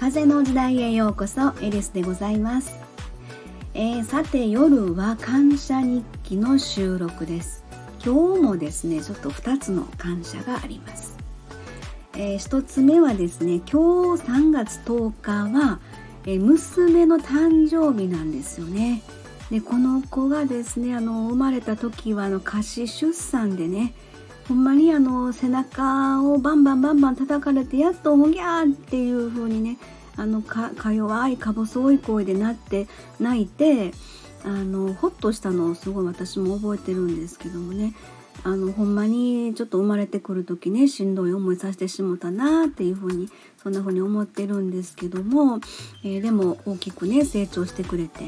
風の時代へようこそエリスでございます、えー、さて夜は感謝日記の収録です。今日もですねちょっと2つの感謝があります、えー、1つ目はですね今日3月10日は、えー、娘の誕生日なんですよね。でこの子がですねあの生まれた時はあの仮死出産でねほんまにあの背中をバンバンバンバン叩かれてやっとおぎゃーっていう風にねあのかか弱いか細い声でなって泣いてあのほっとしたのをすごい私も覚えてるんですけどもねあのほんまにちょっと生まれてくる時ねしんどい思いさせてしもたなっていう風にそんな風に思ってるんですけども、えー、でも大きくね成長してくれて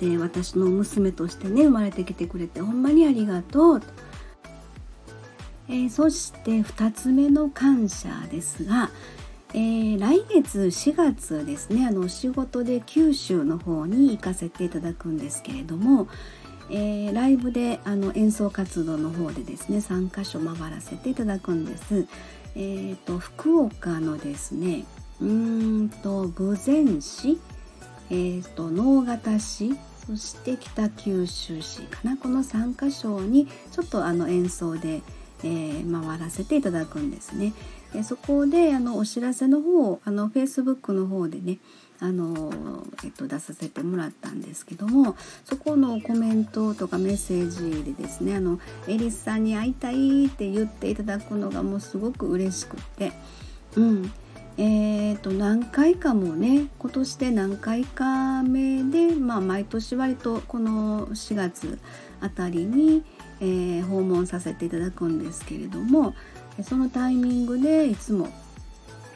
で私の娘としてね生まれてきてくれてほんまにありがとうと。えー、そして2つ目の感謝ですが、えー、来月4月ですねあの仕事で九州の方に行かせていただくんですけれども、えー、ライブであの演奏活動の方でですね3カ所回らせていただくんです。えーと、福岡のですねうんと豊前市、えーと、直方市そして北九州市かなこの3カ所にちょっとあの演奏でえー、回らせていただくんですね。えそこであのお知らせの方あの Facebook の方でねあの、えっと、出させてもらったんですけどもそこのコメントとかメッセージでですねあのエリスさんに会いたいって言っていただくのがもうすごく嬉しくって、うんえーと、何回かもね今年で何回か目で、まあ、毎年割とこの4月あたりに、えー、訪問させていただくんですけれどもそのタイミングでいつも、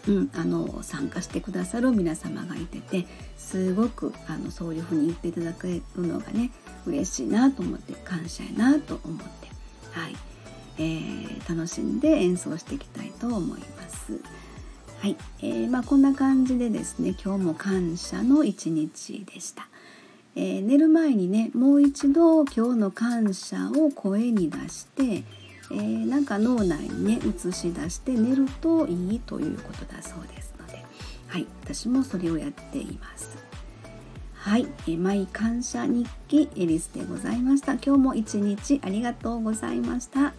うん、あの参加してくださる皆様がいててすごくあのそういうふうに言っていただけるのがね嬉しいなと思って感謝やなと思って、はいえー、楽しんで演奏していきたいと思います。はい、えー、まあこんな感じでですね今日も感謝の一日でした。えー、寝る前にねもう一度今日の感謝を声に出して、えー、なんか脳内にね映し出して寝るといいということだそうですので。はい。私もそれをやっています。はい、えー、マイ感謝日記エリスでございました。今日も一日ありがとうございました。